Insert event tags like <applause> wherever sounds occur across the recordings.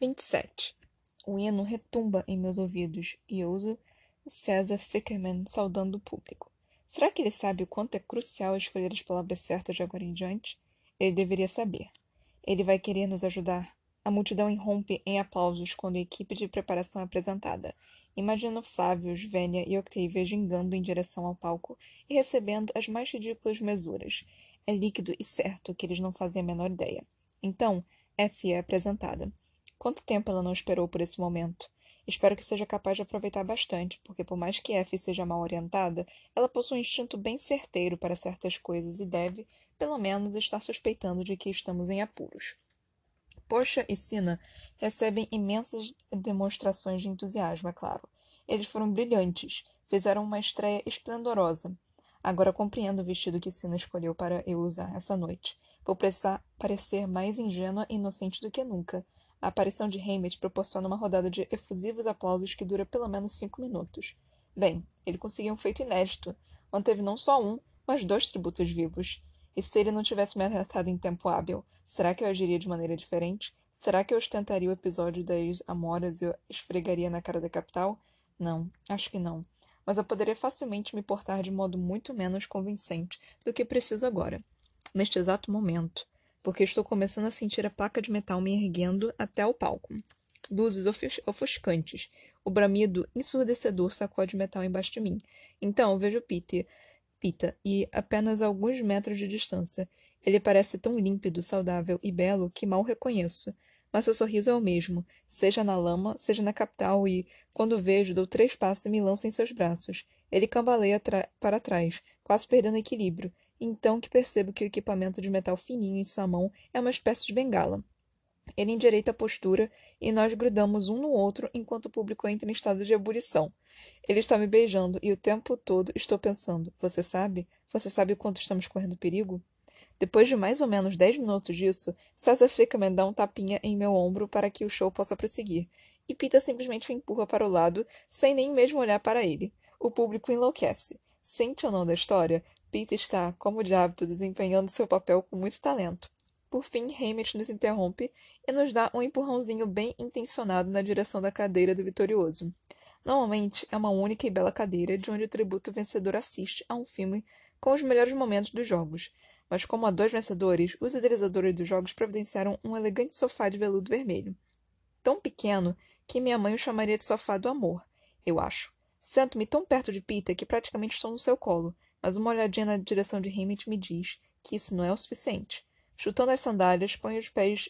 27. O hino retumba em meus ouvidos e ouso César Fickerman saudando o público. Será que ele sabe o quanto é crucial escolher as palavras certas de agora em diante? Ele deveria saber. Ele vai querer nos ajudar. A multidão irrompe em aplausos quando a equipe de preparação é apresentada. Imagino Flávio, Vênia e Octavia gingando em direção ao palco e recebendo as mais ridículas mesuras. É líquido e certo que eles não fazem a menor ideia. Então, F é apresentada. Quanto tempo ela não esperou por esse momento? Espero que seja capaz de aproveitar bastante, porque por mais que F seja mal orientada, ela possui um instinto bem certeiro para certas coisas e deve, pelo menos, estar suspeitando de que estamos em apuros. Poxa e Sina recebem imensas demonstrações de entusiasmo, é claro. Eles foram brilhantes, fizeram uma estreia esplendorosa. Agora compreendo o vestido que Sina escolheu para eu usar essa noite. Vou precisar parecer mais ingênua e inocente do que nunca. A aparição de Hammett proporciona uma rodada de efusivos aplausos que dura pelo menos cinco minutos. Bem, ele conseguiu um feito inédito. Manteve não só um, mas dois tributos vivos. E se ele não tivesse me alertado em tempo hábil, será que eu agiria de maneira diferente? Será que eu ostentaria o episódio das Amoras e esfregaria na cara da capital? Não, acho que não. Mas eu poderia facilmente me portar de modo muito menos convincente do que preciso agora, neste exato momento, porque estou começando a sentir a placa de metal me erguendo até o palco. Luzes ofus ofuscantes. O bramido ensurdecedor sacode metal embaixo de mim. Então vejo Peter Pita, e apenas a alguns metros de distância. Ele parece tão límpido, saudável e belo que mal reconheço. Mas seu sorriso é o mesmo, seja na lama, seja na capital, e, quando vejo, dou três passos e me lanço em seus braços. Ele cambaleia para trás, quase perdendo equilíbrio, então que percebo que o equipamento de metal fininho em sua mão é uma espécie de bengala. Ele endireita a postura e nós grudamos um no outro enquanto o público entra em estado de ebulição. Ele está me beijando e o tempo todo estou pensando: Você sabe? Você sabe quanto estamos correndo perigo? Depois de mais ou menos dez minutos disso, César Flickerman dá um tapinha em meu ombro para que o show possa prosseguir. E Pita simplesmente o empurra para o lado, sem nem mesmo olhar para ele. O público enlouquece. Sente ou não da história, Pita está, como de hábito, desempenhando seu papel com muito talento. Por fim, Hammett nos interrompe e nos dá um empurrãozinho bem intencionado na direção da cadeira do vitorioso. Normalmente é uma única e bela cadeira de onde o tributo vencedor assiste a um filme com os melhores momentos dos jogos, mas como há dois vencedores, os idealizadores dos jogos providenciaram um elegante sofá de veludo vermelho. Tão pequeno que minha mãe o chamaria de sofá do amor, eu acho. Sento-me tão perto de Peter que praticamente estou no seu colo, mas uma olhadinha na direção de Hammett me diz que isso não é o suficiente. Chutando as sandálias, põe os pés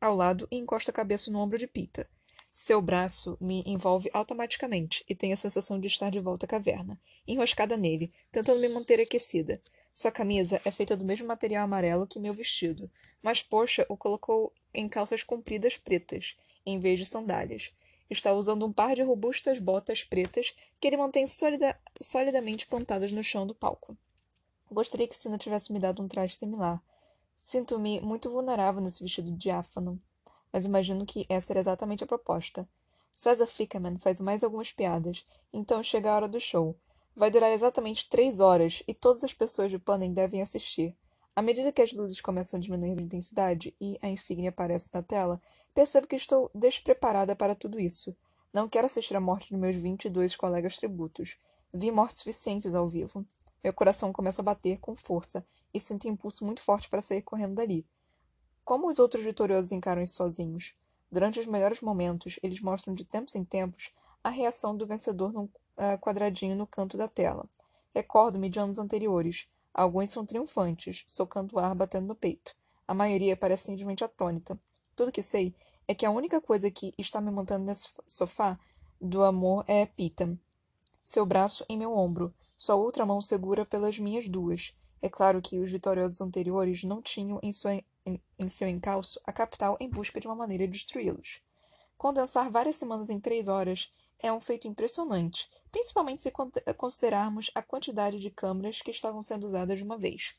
ao lado e encosta a cabeça no ombro de Pita. Seu braço me envolve automaticamente e tenho a sensação de estar de volta à caverna, enroscada nele, tentando me manter aquecida. Sua camisa é feita do mesmo material amarelo que meu vestido, mas Poxa o colocou em calças compridas pretas, em vez de sandálias. Está usando um par de robustas botas pretas que ele mantém solida solidamente plantadas no chão do palco. Gostaria que Sina tivesse me dado um traje similar, Sinto-me muito vulnerável nesse vestido diáfano, mas imagino que essa era exatamente a proposta. César Flickerman faz mais algumas piadas, então chega a hora do show. Vai durar exatamente três horas e todas as pessoas de Panem devem assistir. À medida que as luzes começam a diminuir de intensidade e a insígnia aparece na tela, percebo que estou despreparada para tudo isso. Não quero assistir à morte de meus vinte e dois colegas tributos. Vi mortes suficientes ao vivo. Meu coração começa a bater com força e sinto um impulso muito forte para sair correndo dali. Como os outros vitoriosos encaram isso sozinhos? Durante os melhores momentos, eles mostram de tempos em tempos a reação do vencedor num uh, quadradinho no canto da tela. Recordo-me de anos anteriores. Alguns são triunfantes, socando o ar batendo no peito. A maioria parece simplesmente atônita. Tudo que sei é que a única coisa que está me mantendo nesse sofá do amor é Pita. Seu braço em meu ombro, sua outra mão segura pelas minhas duas. É claro que os vitoriosos anteriores não tinham em, sua, em, em seu encalço a capital em busca de uma maneira de destruí-los. Condensar várias semanas em três horas é um feito impressionante, principalmente se considerarmos a quantidade de câmeras que estavam sendo usadas de uma vez.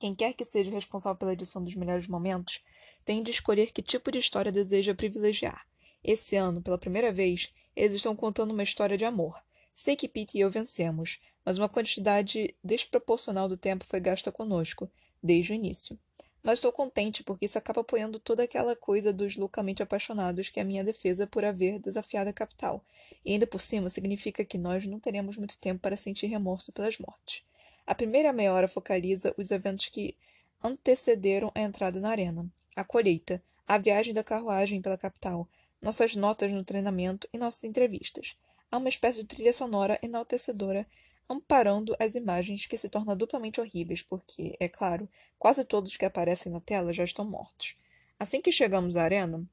Quem quer que seja responsável pela edição dos melhores momentos tem de escolher que tipo de história deseja privilegiar. Esse ano, pela primeira vez, eles estão contando uma história de amor. Sei que Pete e eu vencemos, mas uma quantidade desproporcional do tempo foi gasta conosco, desde o início. mas estou contente porque isso acaba apoiando toda aquela coisa dos loucamente apaixonados que é a minha defesa por haver desafiado a capital. E ainda por cima significa que nós não teremos muito tempo para sentir remorso pelas mortes. A primeira meia hora focaliza os eventos que antecederam a entrada na arena, a colheita, a viagem da carruagem pela capital, nossas notas no treinamento e nossas entrevistas. Há uma espécie de trilha sonora enaltecedora amparando as imagens que se tornam duplamente horríveis, porque, é claro, quase todos que aparecem na tela já estão mortos. Assim que chegamos à arena,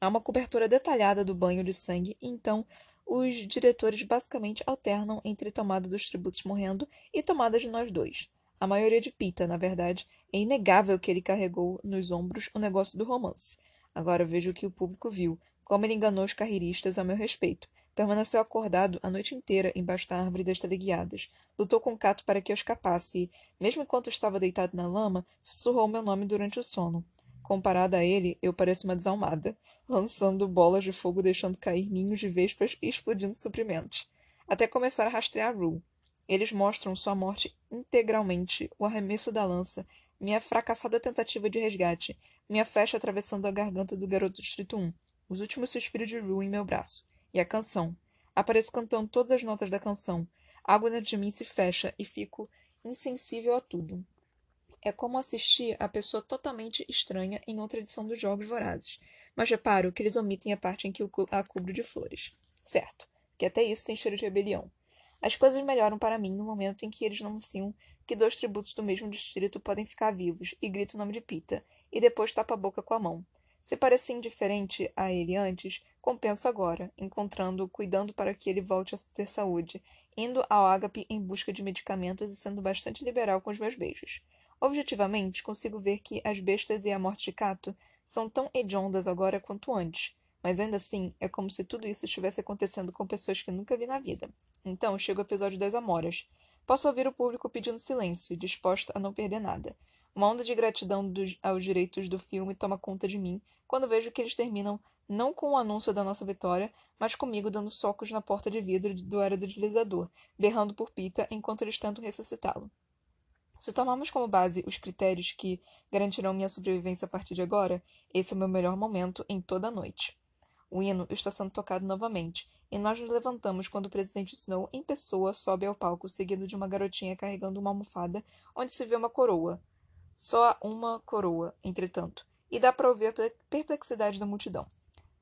há uma cobertura detalhada do banho de sangue, e então os diretores basicamente alternam entre tomada dos tributos morrendo e tomada de nós dois. A maioria de Pita, na verdade, é inegável que ele carregou nos ombros o negócio do romance. Agora vejo o que o público viu, como ele enganou os carreiristas a meu respeito, Permaneceu acordado a noite inteira embaixo da árvore das teleguiadas. Lutou com Cato para que eu escapasse e, mesmo enquanto estava deitado na lama, sussurrou meu nome durante o sono. Comparada a ele, eu pareço uma desalmada, lançando bolas de fogo, deixando cair ninhos de vespas e explodindo suprimentos. Até começar a rastrear Rue. Eles mostram sua morte integralmente, o arremesso da lança, minha fracassada tentativa de resgate, minha flecha atravessando a garganta do garoto Distrito 1, os últimos suspiros de Rue em meu braço. E a canção. Apareço cantando todas as notas da canção. A água dentro de mim se fecha e fico insensível a tudo. É como assistir a pessoa totalmente estranha em outra edição dos Jogos Vorazes. Mas reparo que eles omitem a parte em que a cubro de flores. Certo, que até isso tem cheiro de rebelião. As coisas melhoram para mim no momento em que eles anunciam que dois tributos do mesmo distrito podem ficar vivos e grito o nome de Pita, e depois tapa a boca com a mão. Se parecia indiferente a ele antes, compenso agora, encontrando-o cuidando para que ele volte a ter saúde, indo ao ágape em busca de medicamentos e sendo bastante liberal com os meus beijos. Objetivamente, consigo ver que as bestas e a morte de Cato são tão hediondas agora quanto antes, mas ainda assim é como se tudo isso estivesse acontecendo com pessoas que nunca vi na vida. Então chega o episódio das Amoras. Posso ouvir o público pedindo silêncio, disposto a não perder nada. Uma onda de gratidão dos, aos direitos do filme toma conta de mim quando vejo que eles terminam não com o anúncio da nossa vitória, mas comigo dando socos na porta de vidro do aerodeslizador, berrando por Pita enquanto eles tentam ressuscitá-lo. Se tomarmos como base os critérios que garantirão minha sobrevivência a partir de agora, esse é o meu melhor momento em toda a noite. O hino está sendo tocado novamente, e nós nos levantamos quando o presidente Snow, em pessoa, sobe ao palco, seguido de uma garotinha carregando uma almofada, onde se vê uma coroa, só uma coroa, entretanto, e dá para ouvir a perplexidade da multidão.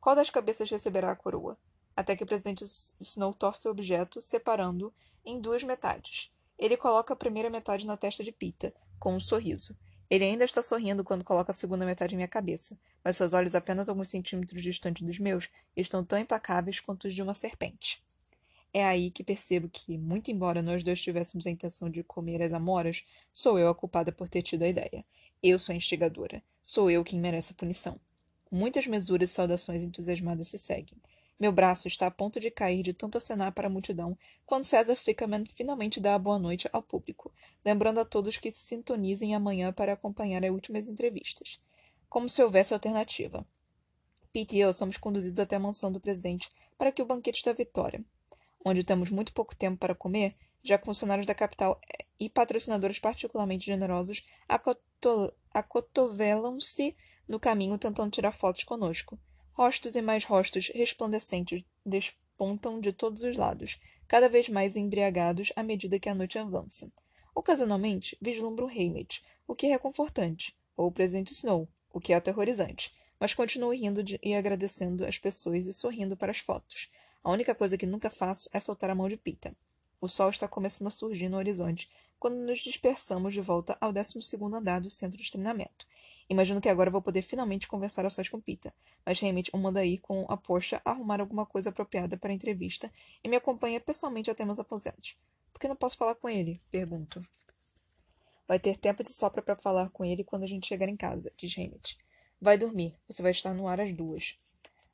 Qual das cabeças receberá a coroa? Até que o presidente Snow torce o objeto, separando-o em duas metades. Ele coloca a primeira metade na testa de Pita, com um sorriso. Ele ainda está sorrindo quando coloca a segunda metade em minha cabeça, mas seus olhos, apenas alguns centímetros distantes dos meus, estão tão implacáveis quanto os de uma serpente. É aí que percebo que, muito embora nós dois tivéssemos a intenção de comer as amoras, sou eu a culpada por ter tido a ideia. Eu sou a instigadora. Sou eu quem merece a punição. Muitas mesuras e saudações entusiasmadas se seguem. Meu braço está a ponto de cair de tanto acenar para a multidão quando César Flickerman finalmente dá a boa noite ao público, lembrando a todos que se sintonizem amanhã para acompanhar as últimas entrevistas. Como se houvesse alternativa. Pete e eu somos conduzidos até a mansão do presidente para que o banquete da vitória onde temos muito pouco tempo para comer, já que funcionários da capital e patrocinadores particularmente generosos acotovelam-se no caminho tentando tirar fotos conosco. Rostos e mais rostos resplandecentes despontam de todos os lados, cada vez mais embriagados à medida que a noite avança. Ocasionalmente, vislumbro Haymitch, o que é reconfortante, ou o presidente Snow, o que é aterrorizante, mas continuo rindo de, e agradecendo as pessoas e sorrindo para as fotos, a única coisa que nunca faço é soltar a mão de Pita. O sol está começando a surgir no horizonte quando nos dispersamos de volta ao 12 andar do centro de treinamento. Imagino que agora vou poder finalmente conversar a sós com Pita, mas Hammett o manda ir com a Porsche arrumar alguma coisa apropriada para a entrevista e me acompanha pessoalmente até meus aposentos. Por que não posso falar com ele? Pergunto. Vai ter tempo de sobra para falar com ele quando a gente chegar em casa, diz Hammett. Vai dormir. Você vai estar no ar às duas.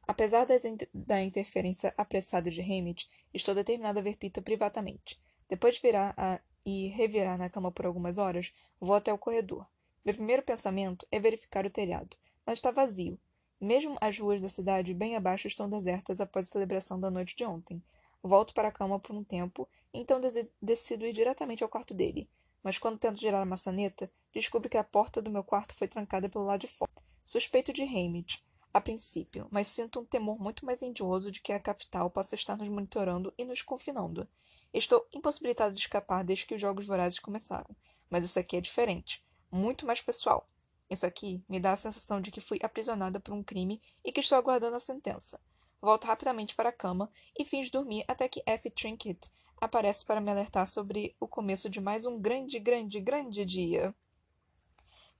Apesar da interferência apressada de Hammett, estou determinada a ver Pita privatamente. Depois de virar a, e revirar na cama por algumas horas, vou até o corredor. Meu primeiro pensamento é verificar o telhado, mas está vazio. Mesmo as ruas da cidade bem abaixo estão desertas após a celebração da noite de ontem. Volto para a cama por um tempo, então decido ir diretamente ao quarto dele. Mas quando tento girar a maçaneta, descubro que a porta do meu quarto foi trancada pelo lado de fora. Suspeito de Hamish, a princípio, mas sinto um temor muito mais indioso de que a capital possa estar nos monitorando e nos confinando. Estou impossibilitado de escapar desde que os jogos vorazes começaram, mas isso aqui é diferente, muito mais pessoal. Isso aqui me dá a sensação de que fui aprisionada por um crime e que estou aguardando a sentença. Volto rapidamente para a cama e finjo dormir até que F. Trinket aparece para me alertar sobre o começo de mais um grande, grande, grande dia.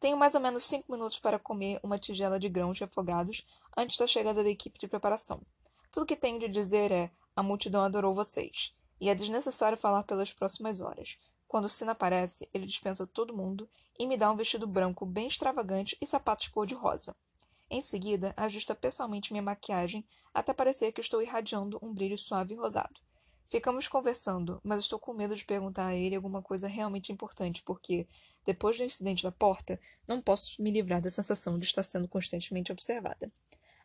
Tenho mais ou menos cinco minutos para comer uma tigela de grãos refogados antes da chegada da equipe de preparação. Tudo que tenho de dizer é: a multidão adorou vocês. E é desnecessário falar pelas próximas horas. Quando o sino aparece, ele dispensa todo mundo e me dá um vestido branco bem extravagante e sapatos cor-de-rosa. Em seguida, ajusta pessoalmente minha maquiagem até parecer que estou irradiando um brilho suave e rosado. Ficamos conversando, mas estou com medo de perguntar a ele alguma coisa realmente importante, porque, depois do incidente da porta, não posso me livrar da sensação de estar sendo constantemente observada.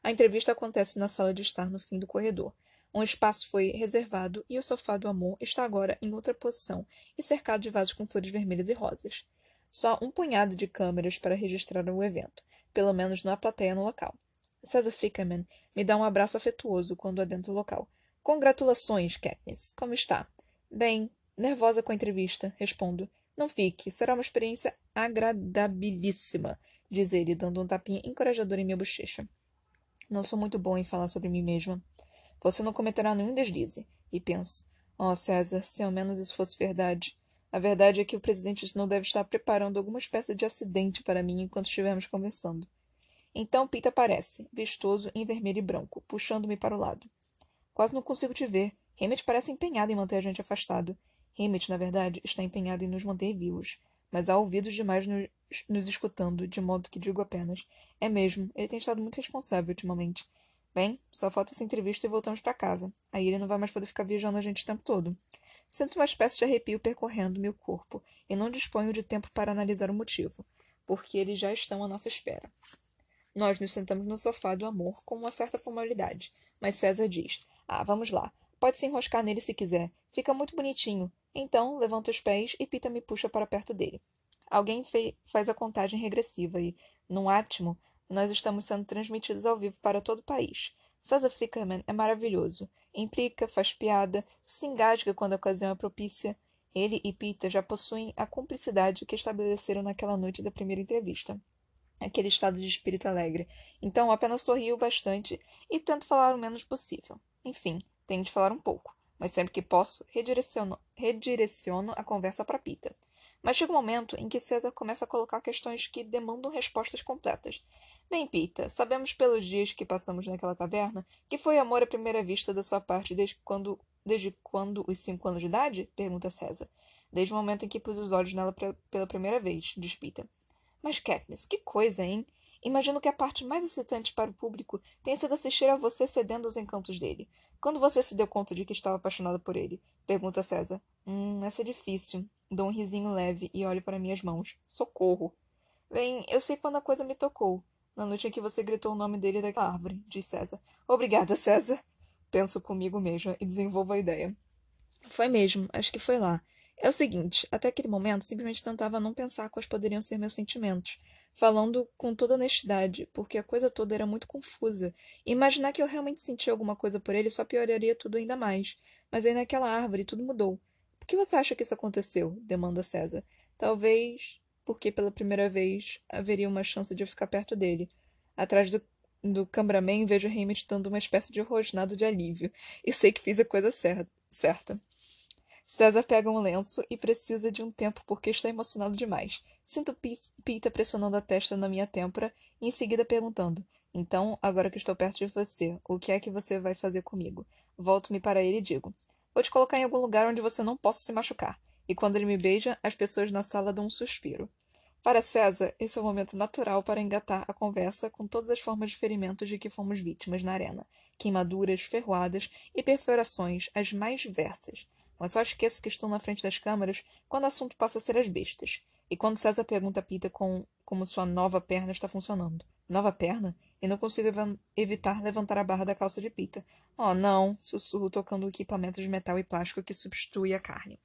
A entrevista acontece na sala de estar no fim do corredor. Um espaço foi reservado e o sofá do amor está agora em outra posição e cercado de vasos com flores vermelhas e rosas. Só um punhado de câmeras para registrar o evento, pelo menos na plateia no local. César Fickerman me dá um abraço afetuoso quando adentra o local. Congratulações, Katniss. Como está? Bem, nervosa com a entrevista, respondo. Não fique, será uma experiência agradabilíssima, diz ele, dando um tapinha encorajador em minha bochecha. Não sou muito bom em falar sobre mim mesma. Você não cometerá nenhum deslize. E penso, oh, César, se ao menos isso fosse verdade. A verdade é que o presidente Snow deve estar preparando alguma espécie de acidente para mim enquanto estivermos conversando. Então Pita aparece, vistoso em vermelho e branco, puxando-me para o lado. Quase não consigo te ver. Hammett parece empenhado em manter a gente afastado. Hammett, na verdade, está empenhado em nos manter vivos. Mas há ouvidos demais nos, nos escutando, de modo que digo apenas. É mesmo, ele tem estado muito responsável ultimamente. Bem, só falta essa entrevista e voltamos para casa. Aí ele não vai mais poder ficar viajando a gente o tempo todo. Sinto uma espécie de arrepio percorrendo meu corpo, e não disponho de tempo para analisar o motivo, porque eles já estão à nossa espera. Nós nos sentamos no sofá do amor com uma certa formalidade, mas César diz: ah, vamos lá. Pode se enroscar nele se quiser. Fica muito bonitinho. Então, levanta os pés e Pita me puxa para perto dele. Alguém faz a contagem regressiva e, num átimo, nós estamos sendo transmitidos ao vivo para todo o país. César Flickerman é maravilhoso. Implica, faz piada, se engasga quando a ocasião é propícia. Ele e Pita já possuem a cumplicidade que estabeleceram naquela noite da primeira entrevista. Aquele estado de espírito alegre. Então apenas sorrio bastante e tento falar o menos possível. Enfim, tenho de falar um pouco, mas sempre que posso, redireciono, redireciono a conversa para Pita. Mas chega um momento em que César começa a colocar questões que demandam respostas completas. Bem, Pita, sabemos pelos dias que passamos naquela caverna que foi amor à primeira vista da sua parte desde quando, desde quando os cinco anos de idade? pergunta César. Desde o momento em que pus os olhos nela pela primeira vez, diz Pita. Mas, Katniss, que coisa, hein? Imagino que a parte mais excitante para o público tenha sido assistir a você cedendo aos encantos dele. Quando você se deu conta de que estava apaixonada por ele? Pergunta César. Hum, essa é difícil. Dou um risinho leve e olho para minhas mãos. Socorro. Bem, eu sei quando a coisa me tocou. Na noite em que você gritou o nome dele daquela árvore, diz César. Obrigada, César. Penso comigo mesma e desenvolvo a ideia. Foi mesmo, acho que foi lá. É o seguinte, até aquele momento simplesmente tentava não pensar quais poderiam ser meus sentimentos, falando com toda honestidade, porque a coisa toda era muito confusa. Imaginar que eu realmente sentia alguma coisa por ele só pioraria tudo ainda mais. Mas aí naquela árvore tudo mudou. Por que você acha que isso aconteceu? demanda César. Talvez porque pela primeira vez haveria uma chance de eu ficar perto dele. Atrás do, do cameraman vejo Hammett dando uma espécie de rosnado de alívio, e sei que fiz a coisa certa. César pega um lenço e precisa de um tempo porque está emocionado demais. Sinto Pita pressionando a testa na minha têmpora e em seguida perguntando: Então, agora que estou perto de você, o que é que você vai fazer comigo? Volto-me para ele e digo: Vou te colocar em algum lugar onde você não possa se machucar. E quando ele me beija, as pessoas na sala dão um suspiro. Para César, esse é o momento natural para engatar a conversa com todas as formas de ferimentos de que fomos vítimas na arena: queimaduras, ferroadas e perfurações, as mais diversas mas só esqueço que estou na frente das câmeras quando o assunto passa a ser as bestas. E quando César pergunta a Pita com, como sua nova perna está funcionando. Nova perna? E não consigo ev evitar levantar a barra da calça de Pita. Oh, não! Sussurro tocando o equipamento de metal e plástico que substitui a carne.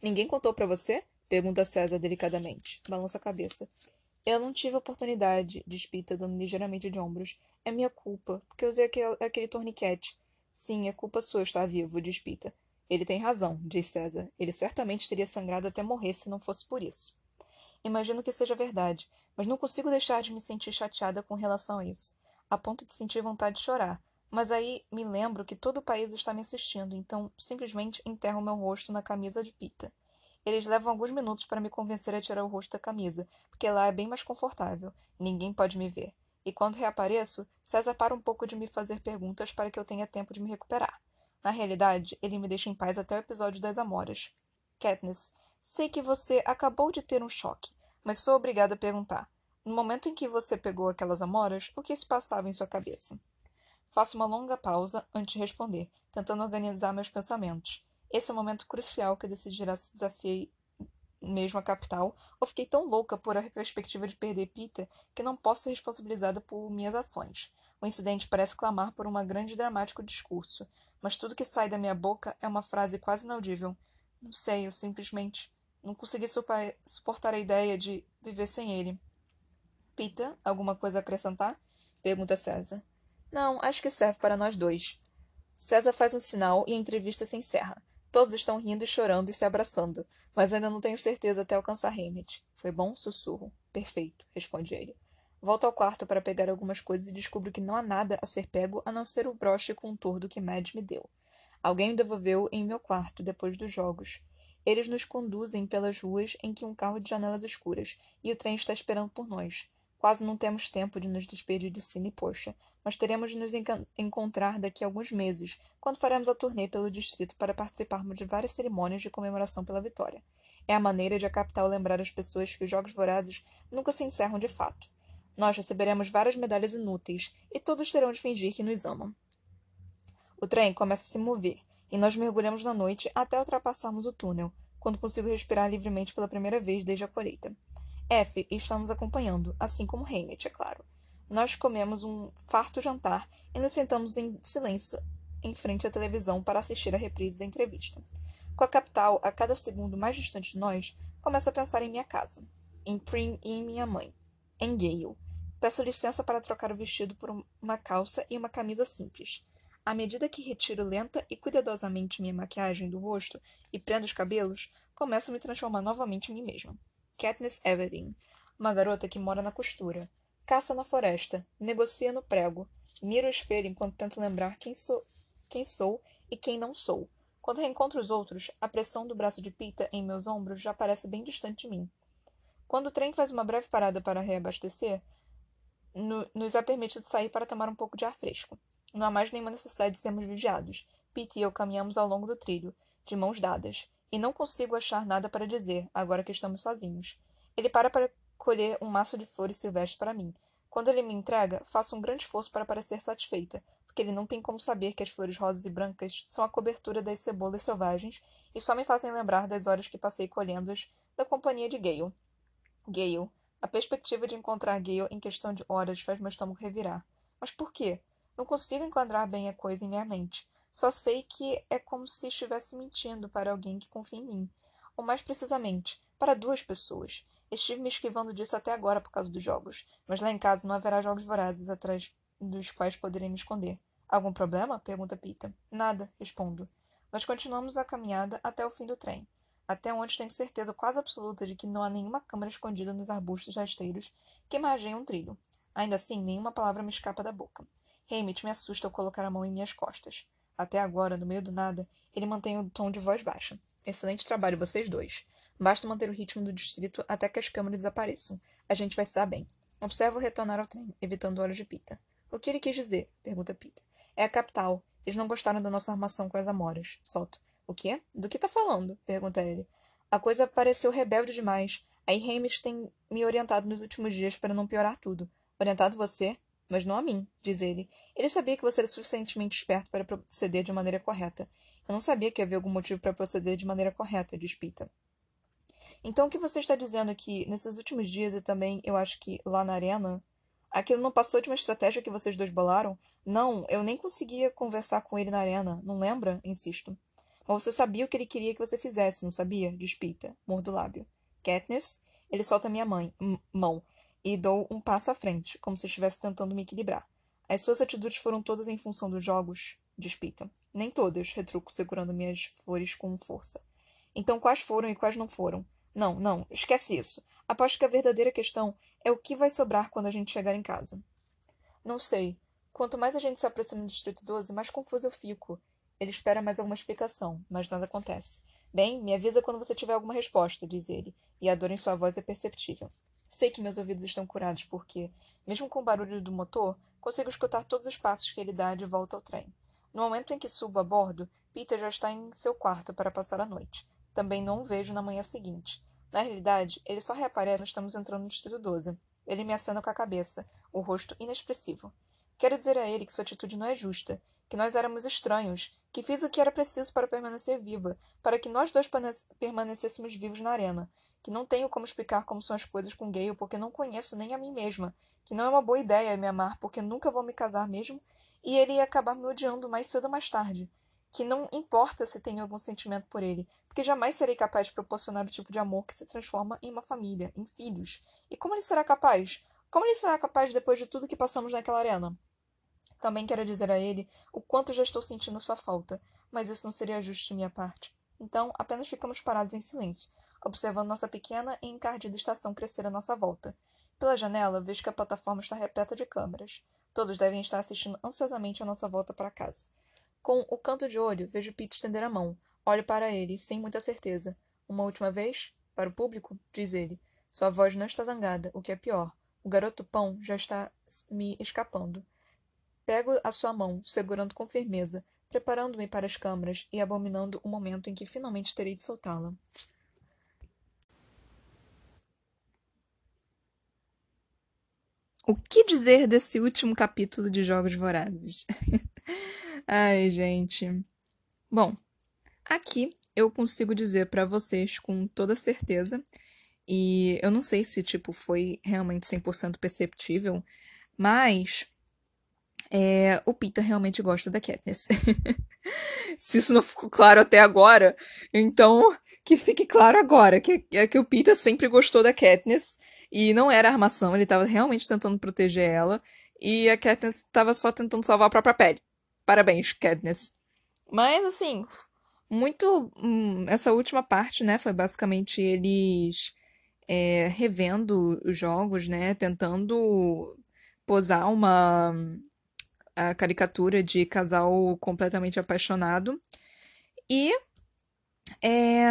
Ninguém contou para você? Pergunta César delicadamente. Balança a cabeça. Eu não tive oportunidade, diz Pita, dando ligeiramente de ombros. É minha culpa, porque usei aquele, aquele torniquete. Sim, é culpa sua estar vivo, diz Pita. Ele tem razão, diz César. Ele certamente teria sangrado até morrer se não fosse por isso. Imagino que seja verdade, mas não consigo deixar de me sentir chateada com relação a isso, a ponto de sentir vontade de chorar. Mas aí me lembro que todo o país está me assistindo, então simplesmente enterro meu rosto na camisa de Pita. Eles levam alguns minutos para me convencer a tirar o rosto da camisa, porque lá é bem mais confortável. Ninguém pode me ver. E quando reapareço, César para um pouco de me fazer perguntas para que eu tenha tempo de me recuperar. Na realidade, ele me deixa em paz até o episódio das Amoras. Katniss, sei que você acabou de ter um choque, mas sou obrigada a perguntar. No momento em que você pegou aquelas amoras, o que se passava em sua cabeça? Faço uma longa pausa antes de responder, tentando organizar meus pensamentos. Esse é o momento crucial que decidirá se desafiei mesmo a capital, ou fiquei tão louca por a perspectiva de perder Peter que não posso ser responsabilizada por minhas ações. O incidente parece clamar por um grande e dramático discurso, mas tudo que sai da minha boca é uma frase quase inaudível. Não sei, eu simplesmente não consegui suportar a ideia de viver sem ele. Peter, alguma coisa a acrescentar? Pergunta César. Não, acho que serve para nós dois. César faz um sinal e a entrevista se encerra. Todos estão rindo e chorando e se abraçando, mas ainda não tenho certeza até alcançar Hammett. Foi bom? Sussurro. Perfeito, responde ele. Volto ao quarto para pegar algumas coisas e descubro que não há nada a ser pego a não ser o broche com tordo que Mad me deu. Alguém o devolveu em meu quarto depois dos jogos. Eles nos conduzem pelas ruas em que um carro de janelas escuras e o trem está esperando por nós. Quase não temos tempo de nos despedir de Cine Poxa, mas teremos de nos encontrar daqui a alguns meses, quando faremos a turnê pelo distrito para participarmos de várias cerimônias de comemoração pela vitória. É a maneira de a capital lembrar as pessoas que os Jogos Vorazes nunca se encerram de fato. Nós receberemos várias medalhas inúteis, e todos terão de fingir que nos amam. O trem começa a se mover, e nós mergulhamos na noite até ultrapassarmos o túnel, quando consigo respirar livremente pela primeira vez desde a colheita. F está nos acompanhando, assim como Hammett, é claro. Nós comemos um farto jantar e nos sentamos em silêncio em frente à televisão para assistir a reprise da entrevista. Com a capital a cada segundo mais distante de nós, começo a pensar em minha casa, em Prim e em minha mãe, em Gale. Peço licença para trocar o vestido por uma calça e uma camisa simples. À medida que retiro lenta e cuidadosamente minha maquiagem do rosto e prendo os cabelos, começo a me transformar novamente em mim mesma. Katniss Everdeen, uma garota que mora na costura. Caça na floresta, negocia no prego, mira o espelho enquanto tento lembrar quem sou, quem sou e quem não sou. Quando reencontro os outros, a pressão do braço de Pita em meus ombros já parece bem distante de mim. Quando o trem faz uma breve parada para reabastecer, no, nos é permitido sair para tomar um pouco de ar fresco. Não há mais nenhuma necessidade de sermos vigiados. Pete e eu caminhamos ao longo do trilho, de mãos dadas. E não consigo achar nada para dizer, agora que estamos sozinhos. Ele para para colher um maço de flores silvestres para mim. Quando ele me entrega, faço um grande esforço para parecer satisfeita, porque ele não tem como saber que as flores rosas e brancas são a cobertura das cebolas selvagens e só me fazem lembrar das horas que passei colhendo-as da companhia de Gale. Gale. A perspectiva de encontrar Gale em questão de horas faz meu estômago revirar. Mas por quê? Não consigo enquadrar bem a coisa em minha mente. Só sei que é como se estivesse mentindo para alguém que confia em mim. Ou mais precisamente, para duas pessoas. Estive me esquivando disso até agora por causa dos jogos, mas lá em casa não haverá jogos vorazes atrás dos quais poderei me esconder. Algum problema? pergunta Pita. Nada, respondo. Nós continuamos a caminhada até o fim do trem, até onde tenho certeza quase absoluta de que não há nenhuma câmara escondida nos arbustos rasteiros que margeiam um trilho. Ainda assim, nenhuma palavra me escapa da boca. Hammett me assusta ao colocar a mão em minhas costas. Até agora, no meio do nada, ele mantém o tom de voz baixa. Excelente trabalho, vocês dois. Basta manter o ritmo do distrito até que as câmeras desapareçam. A gente vai se dar bem. Observo retornar ao trem, evitando olhos de Pita. O que ele quis dizer? Pergunta Pita. É a capital. Eles não gostaram da nossa armação com as amoras. Solto. O quê? Do que tá falando? Pergunta ele. A coisa pareceu rebelde demais. Aí Hamish tem me orientado nos últimos dias para não piorar tudo. Orientado você? Mas não a mim, diz ele. Ele sabia que você era suficientemente esperto para proceder de maneira correta. Eu não sabia que havia algum motivo para proceder de maneira correta, diz Pita. Então o que você está dizendo é que, nesses últimos dias e também, eu acho que lá na arena, aquilo não passou de uma estratégia que vocês dois bolaram? Não, eu nem conseguia conversar com ele na arena, não lembra? Insisto. Mas você sabia o que ele queria que você fizesse, não sabia? Diz Pita, mordo lábio. Katniss, ele solta minha mãe, mão e dou um passo à frente, como se estivesse tentando me equilibrar. As suas atitudes foram todas em função dos jogos? Diz Pita. Nem todas, retruco, segurando minhas flores com força. Então, quais foram e quais não foram? Não, não, esquece isso. Aposto que a verdadeira questão é o que vai sobrar quando a gente chegar em casa. Não sei. Quanto mais a gente se aproxima do Distrito 12, mais confuso eu fico. Ele espera mais alguma explicação, mas nada acontece. Bem, me avisa quando você tiver alguma resposta, diz ele, e a dor em sua voz é perceptível. Sei que meus ouvidos estão curados porque, mesmo com o barulho do motor, consigo escutar todos os passos que ele dá de volta ao trem. No momento em que subo a bordo, Peter já está em seu quarto para passar a noite. Também não o vejo na manhã seguinte. Na realidade, ele só reaparece quando estamos entrando no Distrito 12. Ele me acena com a cabeça, o rosto inexpressivo. Quero dizer a ele que sua atitude não é justa, que nós éramos estranhos, que fiz o que era preciso para permanecer viva, para que nós dois permanecêssemos vivos na arena, que não tenho como explicar como são as coisas com Gale porque não conheço nem a mim mesma, que não é uma boa ideia me amar porque nunca vou me casar mesmo, e ele ia acabar me odiando mais cedo ou mais tarde, que não importa se tenho algum sentimento por ele, porque jamais serei capaz de proporcionar o tipo de amor que se transforma em uma família, em filhos. E como ele será capaz? Como ele será capaz depois de tudo que passamos naquela arena? Também quero dizer a ele o quanto já estou sentindo sua falta, mas isso não seria justo de minha parte. Então, apenas ficamos parados em silêncio, observando nossa pequena e encardida estação crescer à nossa volta. Pela janela, vejo que a plataforma está repleta de câmeras. Todos devem estar assistindo ansiosamente a nossa volta para casa. Com o canto de olho, vejo Pete estender a mão. Olho para ele, sem muita certeza. Uma última vez? Para o público? Diz ele. Sua voz não está zangada, o que é pior. O garoto pão já está me escapando. Pego a sua mão, segurando com firmeza, preparando-me para as câmaras e abominando o momento em que finalmente terei de soltá-la. O que dizer desse último capítulo de Jogos Vorazes? <laughs> Ai, gente. Bom, aqui eu consigo dizer para vocês com toda certeza, e eu não sei se tipo foi realmente 100% perceptível, mas é, o Peter realmente gosta da Katniss. <laughs> Se isso não ficou claro até agora, então que fique claro agora que, é que o Peter sempre gostou da Katniss e não era armação, ele estava realmente tentando proteger ela e a Katniss estava só tentando salvar a própria pele. Parabéns, Katniss. Mas assim, muito hum, essa última parte, né, foi basicamente eles é, revendo os jogos, né, tentando posar uma a caricatura de casal completamente apaixonado. E é,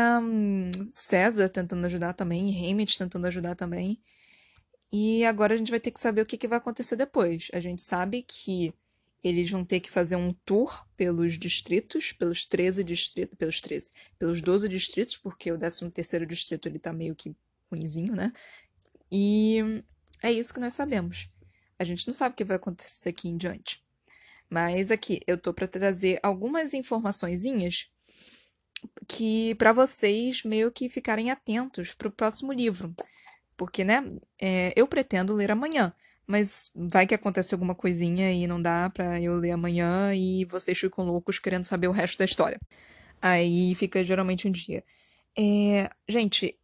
César tentando ajudar também, Hamid tentando ajudar também. E agora a gente vai ter que saber o que, que vai acontecer depois. A gente sabe que eles vão ter que fazer um tour pelos distritos, pelos 13 distritos, pelos 13, pelos 12 distritos, porque o 13 terceiro distrito ele tá meio que ruinzinho, né? E é isso que nós sabemos. A gente não sabe o que vai acontecer daqui em diante. Mas aqui eu tô para trazer algumas informaçõezinhas que para vocês meio que ficarem atentos para o próximo livro, porque né, é, eu pretendo ler amanhã, mas vai que acontece alguma coisinha e não dá para eu ler amanhã e vocês ficam loucos querendo saber o resto da história. Aí fica geralmente um dia. É, gente,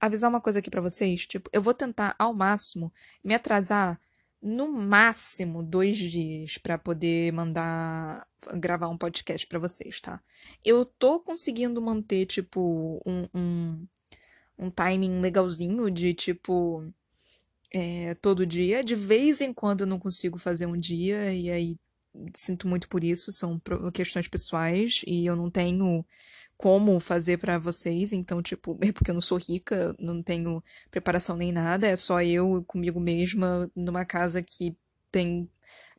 avisar uma coisa aqui para vocês, tipo, eu vou tentar ao máximo me atrasar no máximo dois dias para poder mandar gravar um podcast para vocês, tá? Eu tô conseguindo manter, tipo, um, um, um timing legalzinho de, tipo, é, todo dia. De vez em quando eu não consigo fazer um dia, e aí sinto muito por isso, são questões pessoais, e eu não tenho como fazer para vocês, então, tipo, <laughs> porque eu não sou rica, não tenho preparação nem nada, é só eu comigo mesma numa casa que tem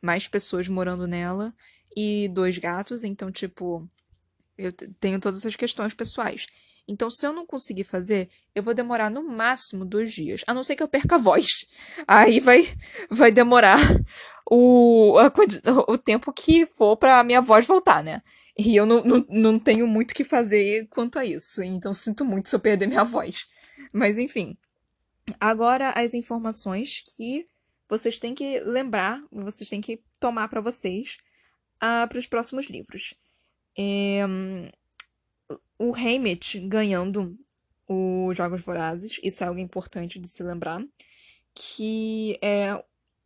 mais pessoas morando nela e dois gatos, então, tipo, eu tenho todas essas questões pessoais. Então, se eu não conseguir fazer, eu vou demorar no máximo dois dias. A não ser que eu perca a voz. <laughs> Aí vai, vai demorar o, a, o tempo que for pra minha voz voltar, né? E eu não, não, não tenho muito o que fazer quanto a isso. Então, sinto muito se eu perder minha <laughs> voz. Mas, enfim. Agora, as informações que vocês têm que lembrar, vocês têm que tomar para vocês uh, para os próximos livros. É, o Hamlet ganhando os Jogos Vorazes, isso é algo importante de se lembrar, que é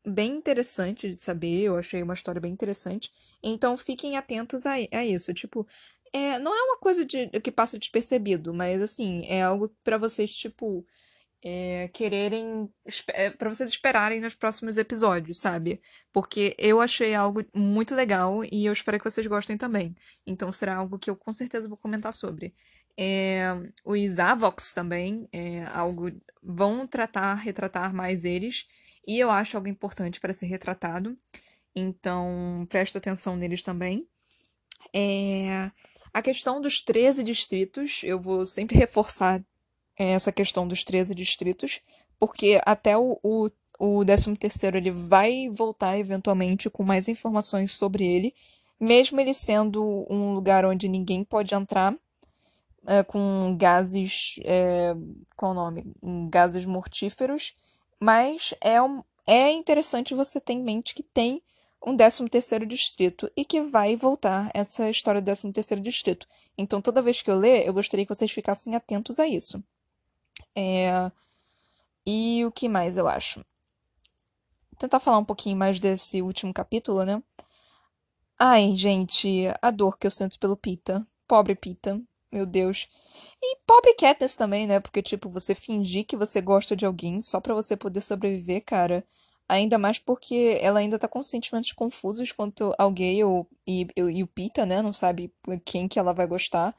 bem interessante de saber, eu achei uma história bem interessante, então fiquem atentos a, a isso, tipo, é, não é uma coisa de, que passa despercebido, mas assim, é algo para vocês, tipo, é, quererem. É, para vocês esperarem nos próximos episódios, sabe? Porque eu achei algo muito legal e eu espero que vocês gostem também. Então será algo que eu com certeza vou comentar sobre. É, os Avox também é algo. vão tratar, retratar mais eles. E eu acho algo importante para ser retratado. Então, presta atenção neles também. É, a questão dos 13 distritos, eu vou sempre reforçar essa questão dos 13 distritos, porque até o, o, o 13 ele vai voltar eventualmente com mais informações sobre ele, mesmo ele sendo um lugar onde ninguém pode entrar, é, com gases, é, qual o nome? Gases mortíferos, mas é, um, é interessante você ter em mente que tem um 13º distrito e que vai voltar essa história do 13º distrito. Então, toda vez que eu ler, eu gostaria que vocês ficassem atentos a isso. É... E o que mais eu acho? tentar falar um pouquinho mais desse último capítulo, né? Ai, gente, a dor que eu sinto pelo Pita. Pobre Pita. Meu Deus. E pobre Katniss também, né? Porque, tipo, você fingir que você gosta de alguém só para você poder sobreviver, cara. Ainda mais porque ela ainda tá com sentimentos confusos quanto ao Gale e, e, e o Pita, né? Não sabe quem que ela vai gostar.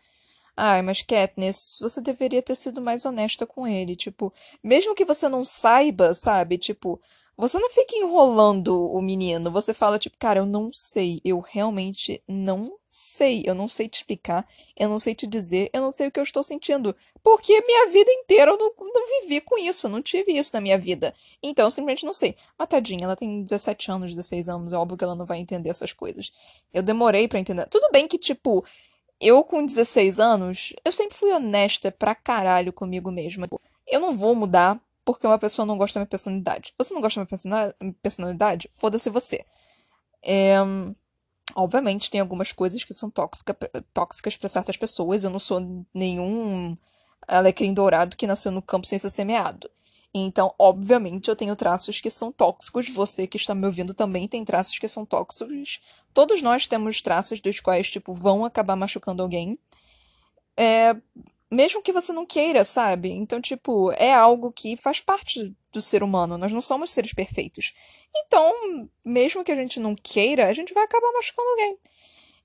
Ai, mas Katniss, você deveria ter sido mais honesta com ele. Tipo, mesmo que você não saiba, sabe? Tipo, você não fica enrolando o menino. Você fala, tipo, cara, eu não sei. Eu realmente não sei. Eu não sei te explicar. Eu não sei te dizer. Eu não sei o que eu estou sentindo. Porque minha vida inteira eu não, não vivi com isso. Eu não tive isso na minha vida. Então eu simplesmente não sei. Mas tadinha, ela tem 17 anos, 16 anos. É óbvio que ela não vai entender essas coisas. Eu demorei para entender. Tudo bem que, tipo, eu, com 16 anos, eu sempre fui honesta pra caralho comigo mesma. Eu não vou mudar porque uma pessoa não gosta da minha personalidade. Você não gosta da minha personalidade? Foda-se você. É, obviamente, tem algumas coisas que são tóxica, tóxicas para certas pessoas. Eu não sou nenhum alecrim dourado que nasceu no campo sem ser semeado. Então, obviamente, eu tenho traços que são tóxicos. Você que está me ouvindo também tem traços que são tóxicos. Todos nós temos traços dos quais, tipo, vão acabar machucando alguém. É, mesmo que você não queira, sabe? Então, tipo, é algo que faz parte do ser humano. Nós não somos seres perfeitos. Então, mesmo que a gente não queira, a gente vai acabar machucando alguém.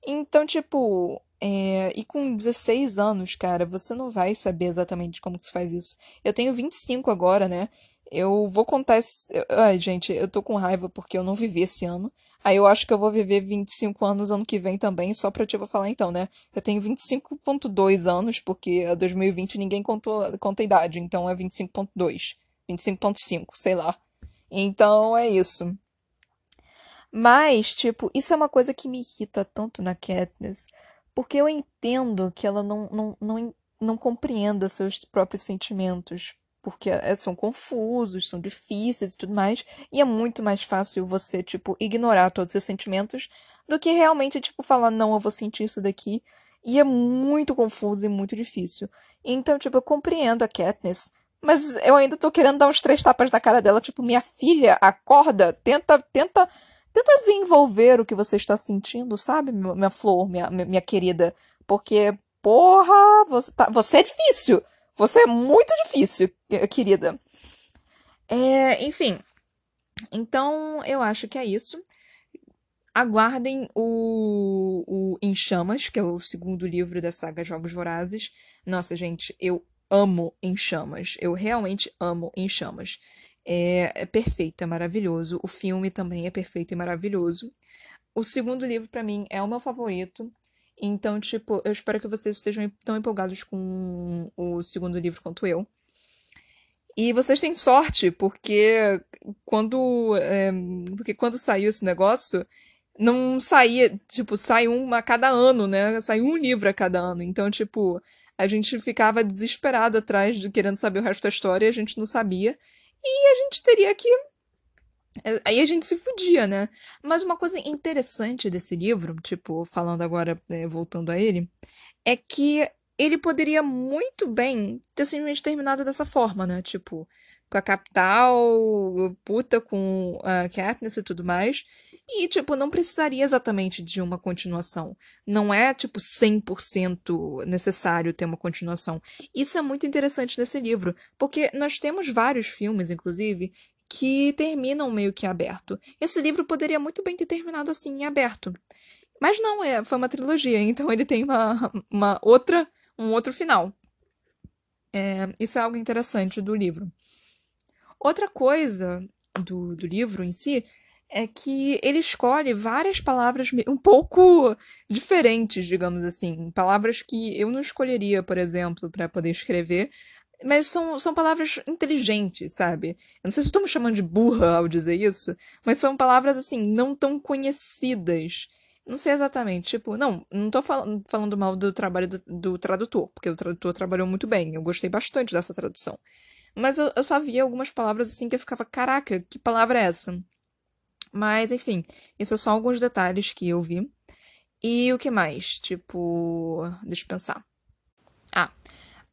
Então, tipo, é, e com 16 anos, cara, você não vai saber exatamente como que se faz isso. Eu tenho 25 agora, né? Eu vou contar esse. Ai, gente, eu tô com raiva porque eu não vivi esse ano. Aí eu acho que eu vou viver 25 anos ano que vem também, só pra tipo falar então, né? Eu tenho 25.2 anos, porque a 2020 ninguém contou, conta a idade, então é 25.2. 25.5, sei lá. Então é isso. Mas, tipo, isso é uma coisa que me irrita tanto na Katniss. Porque eu entendo que ela não, não, não, não compreenda seus próprios sentimentos. Porque é, são confusos, são difíceis e tudo mais. E é muito mais fácil você, tipo, ignorar todos os seus sentimentos do que realmente, tipo, falar, não, eu vou sentir isso daqui. E é muito confuso e muito difícil. Então, tipo, eu compreendo a Katniss. Mas eu ainda tô querendo dar uns três tapas na cara dela, tipo, minha filha, acorda, tenta, tenta Tenta desenvolver o que você está sentindo, sabe, minha flor, minha, minha querida? Porque, porra, você, tá, você é difícil. Você é muito difícil, querida. É, enfim. Então, eu acho que é isso. Aguardem o, o Em Chamas, que é o segundo livro da saga Jogos Vorazes. Nossa, gente, eu amo Em Chamas. Eu realmente amo Em Chamas é, é perfeito, é maravilhoso. O filme também é perfeito e maravilhoso. O segundo livro, para mim, é o meu favorito. Então, tipo, eu espero que vocês estejam tão empolgados com o segundo livro quanto eu. E vocês têm sorte, porque quando, é, porque quando saiu esse negócio, não saía, tipo, sai um a cada ano, né? Sai um livro a cada ano. Então, tipo, a gente ficava desesperado atrás de querendo saber o resto da história e a gente não sabia. E a gente teria que. Aí a gente se fudia, né? Mas uma coisa interessante desse livro, tipo, falando agora, é, voltando a ele, é que ele poderia muito bem ter simplesmente terminado dessa forma, né? Tipo, com a capital, puta com a Katniss e tudo mais. E, tipo, não precisaria exatamente de uma continuação. Não é, tipo, 100% necessário ter uma continuação. Isso é muito interessante nesse livro, porque nós temos vários filmes, inclusive, que terminam meio que aberto. Esse livro poderia muito bem ter terminado assim, em aberto. Mas não, é, foi uma trilogia, <laughs> então ele tem uma, uma outra, um outro final. É, isso é algo interessante do livro. Outra coisa do, do livro em si é que ele escolhe várias palavras um pouco diferentes, digamos assim. Palavras que eu não escolheria, por exemplo, para poder escrever. Mas são, são palavras inteligentes, sabe? Eu não sei se estou me chamando de burra ao dizer isso, mas são palavras, assim, não tão conhecidas. Não sei exatamente, tipo, não, não tô fal falando mal do trabalho do, do, tradutor, porque o tradutor trabalhou muito bem, eu gostei bastante dessa tradução. Mas eu, eu só via algumas palavras assim que eu ficava, caraca, que palavra é essa? Mas, enfim, isso são alguns detalhes que eu vi. E o que mais? Tipo, deixa eu pensar. Ah,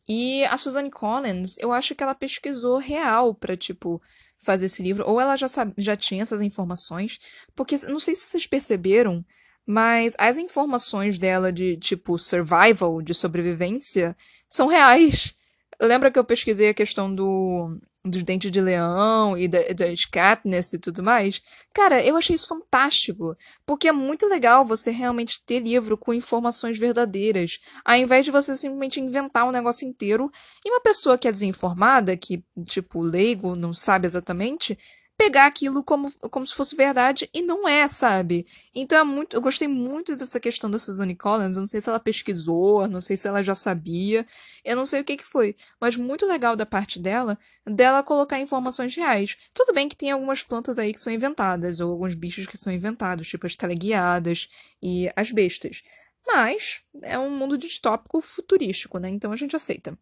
e a Suzanne Collins, eu acho que ela pesquisou real pra, tipo, fazer esse livro. Ou ela já, sabe, já tinha essas informações. Porque, não sei se vocês perceberam, mas as informações dela de, tipo, survival, de sobrevivência, são reais. Lembra que eu pesquisei a questão do, dos dentes de leão e da, das Katniss e tudo mais? Cara, eu achei isso fantástico. Porque é muito legal você realmente ter livro com informações verdadeiras, ao invés de você simplesmente inventar um negócio inteiro e uma pessoa que é desinformada, que, tipo, leigo, não sabe exatamente, pegar aquilo como, como se fosse verdade e não é, sabe? Então é muito, eu gostei muito dessa questão da Suzanne Collins, eu não sei se ela pesquisou, não sei se ela já sabia, eu não sei o que que foi, mas muito legal da parte dela, dela colocar informações reais. Tudo bem que tem algumas plantas aí que são inventadas, ou alguns bichos que são inventados, tipo as teleguiadas e as bestas. Mas é um mundo distópico futurístico, né? Então a gente aceita.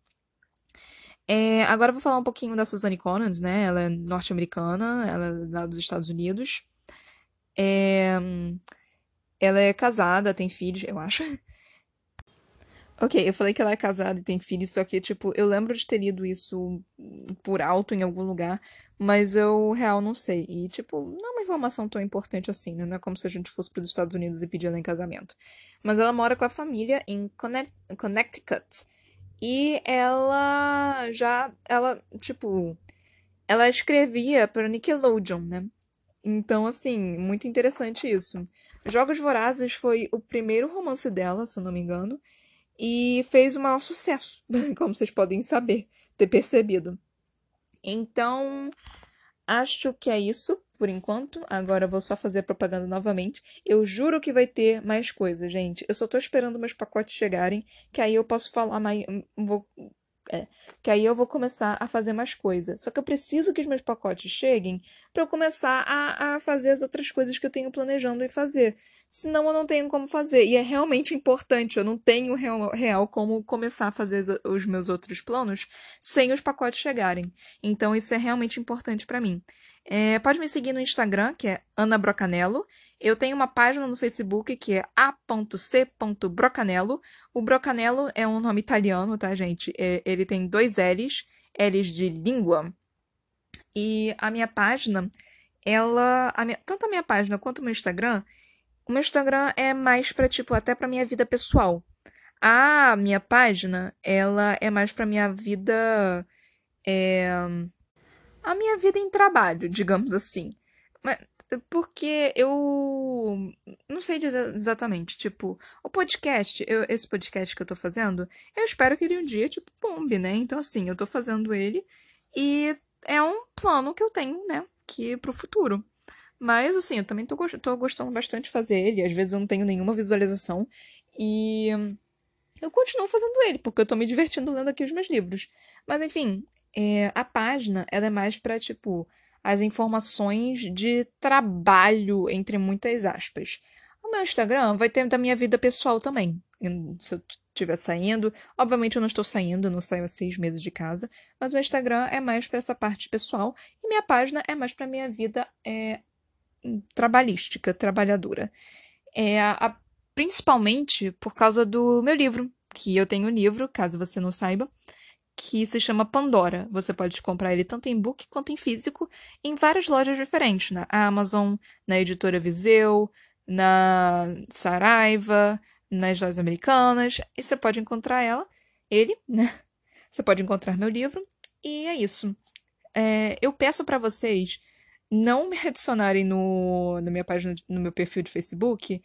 É, agora eu vou falar um pouquinho da Suzanne Collins, né? Ela é norte-americana, ela é lá dos Estados Unidos. É, ela é casada, tem filhos, eu acho. <laughs> ok, eu falei que ela é casada e tem filhos, só que, tipo, eu lembro de ter lido isso por alto em algum lugar, mas eu, real, não sei. E, tipo, não é uma informação tão importante assim, né? Não é como se a gente fosse para os Estados Unidos e pedir ela em casamento. Mas ela mora com a família em Connecticut. E ela já, ela, tipo, ela escrevia para Nickelodeon, né? Então, assim, muito interessante isso. Jogos Vorazes foi o primeiro romance dela, se eu não me engano, e fez o maior sucesso, <laughs> como vocês podem saber, ter percebido. Então, acho que é isso por enquanto. Agora vou só fazer propaganda novamente. Eu juro que vai ter mais coisa, gente. Eu só tô esperando meus pacotes chegarem, que aí eu posso falar mais. Vou é, que aí eu vou começar a fazer mais coisa. Só que eu preciso que os meus pacotes cheguem para eu começar a, a fazer as outras coisas que eu tenho planejando em fazer. Senão eu não tenho como fazer. E é realmente importante. Eu não tenho real, real como começar a fazer os meus outros planos sem os pacotes chegarem. Então isso é realmente importante para mim. É, pode me seguir no Instagram, que é Ana Brocanello. Eu tenho uma página no Facebook que é a.c.brocanello. O Brocanello é um nome italiano, tá, gente? É, ele tem dois L's, L's de língua. E a minha página, ela. A minha, tanto a minha página quanto o meu Instagram, o meu Instagram é mais pra, tipo, até pra minha vida pessoal. A minha página, ela é mais pra minha vida. É, a minha vida em trabalho, digamos assim. Mas, porque eu não sei dizer exatamente, tipo, o podcast, eu, esse podcast que eu tô fazendo, eu espero que ele um dia, tipo, bombe, né? Então, assim, eu tô fazendo ele e é um plano que eu tenho, né, que pro futuro. Mas, assim, eu também tô, tô gostando bastante de fazer ele, às vezes eu não tenho nenhuma visualização e eu continuo fazendo ele, porque eu tô me divertindo lendo aqui os meus livros. Mas, enfim, é, a página, ela é mais pra, tipo, as informações de trabalho, entre muitas aspas. O meu Instagram vai ter da minha vida pessoal também. Se eu estiver saindo, obviamente eu não estou saindo, eu não saio há seis meses de casa, mas o Instagram é mais para essa parte pessoal e minha página é mais para minha vida é, trabalhística, trabalhadora. É, a, principalmente por causa do meu livro, que eu tenho um livro, caso você não saiba, que se chama Pandora. Você pode comprar ele tanto em book quanto em físico em várias lojas diferentes, na Amazon, na editora Viseu, na Saraiva, nas lojas americanas, e você pode encontrar ela, ele, né? Você pode encontrar meu livro, e é isso. É, eu peço para vocês não me adicionarem no, na minha página, no meu perfil de Facebook,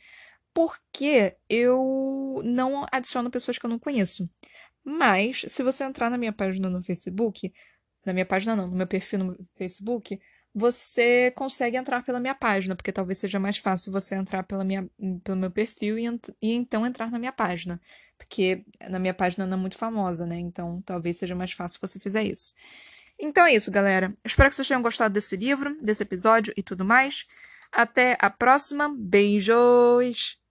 porque eu não adiciono pessoas que eu não conheço. Mas, se você entrar na minha página no Facebook, na minha página não, no meu perfil no Facebook, você consegue entrar pela minha página, porque talvez seja mais fácil você entrar pela minha, pelo meu perfil e, e então entrar na minha página. Porque na minha página não é muito famosa, né? Então talvez seja mais fácil você fizer isso. Então é isso, galera. Espero que vocês tenham gostado desse livro, desse episódio e tudo mais. Até a próxima. Beijos!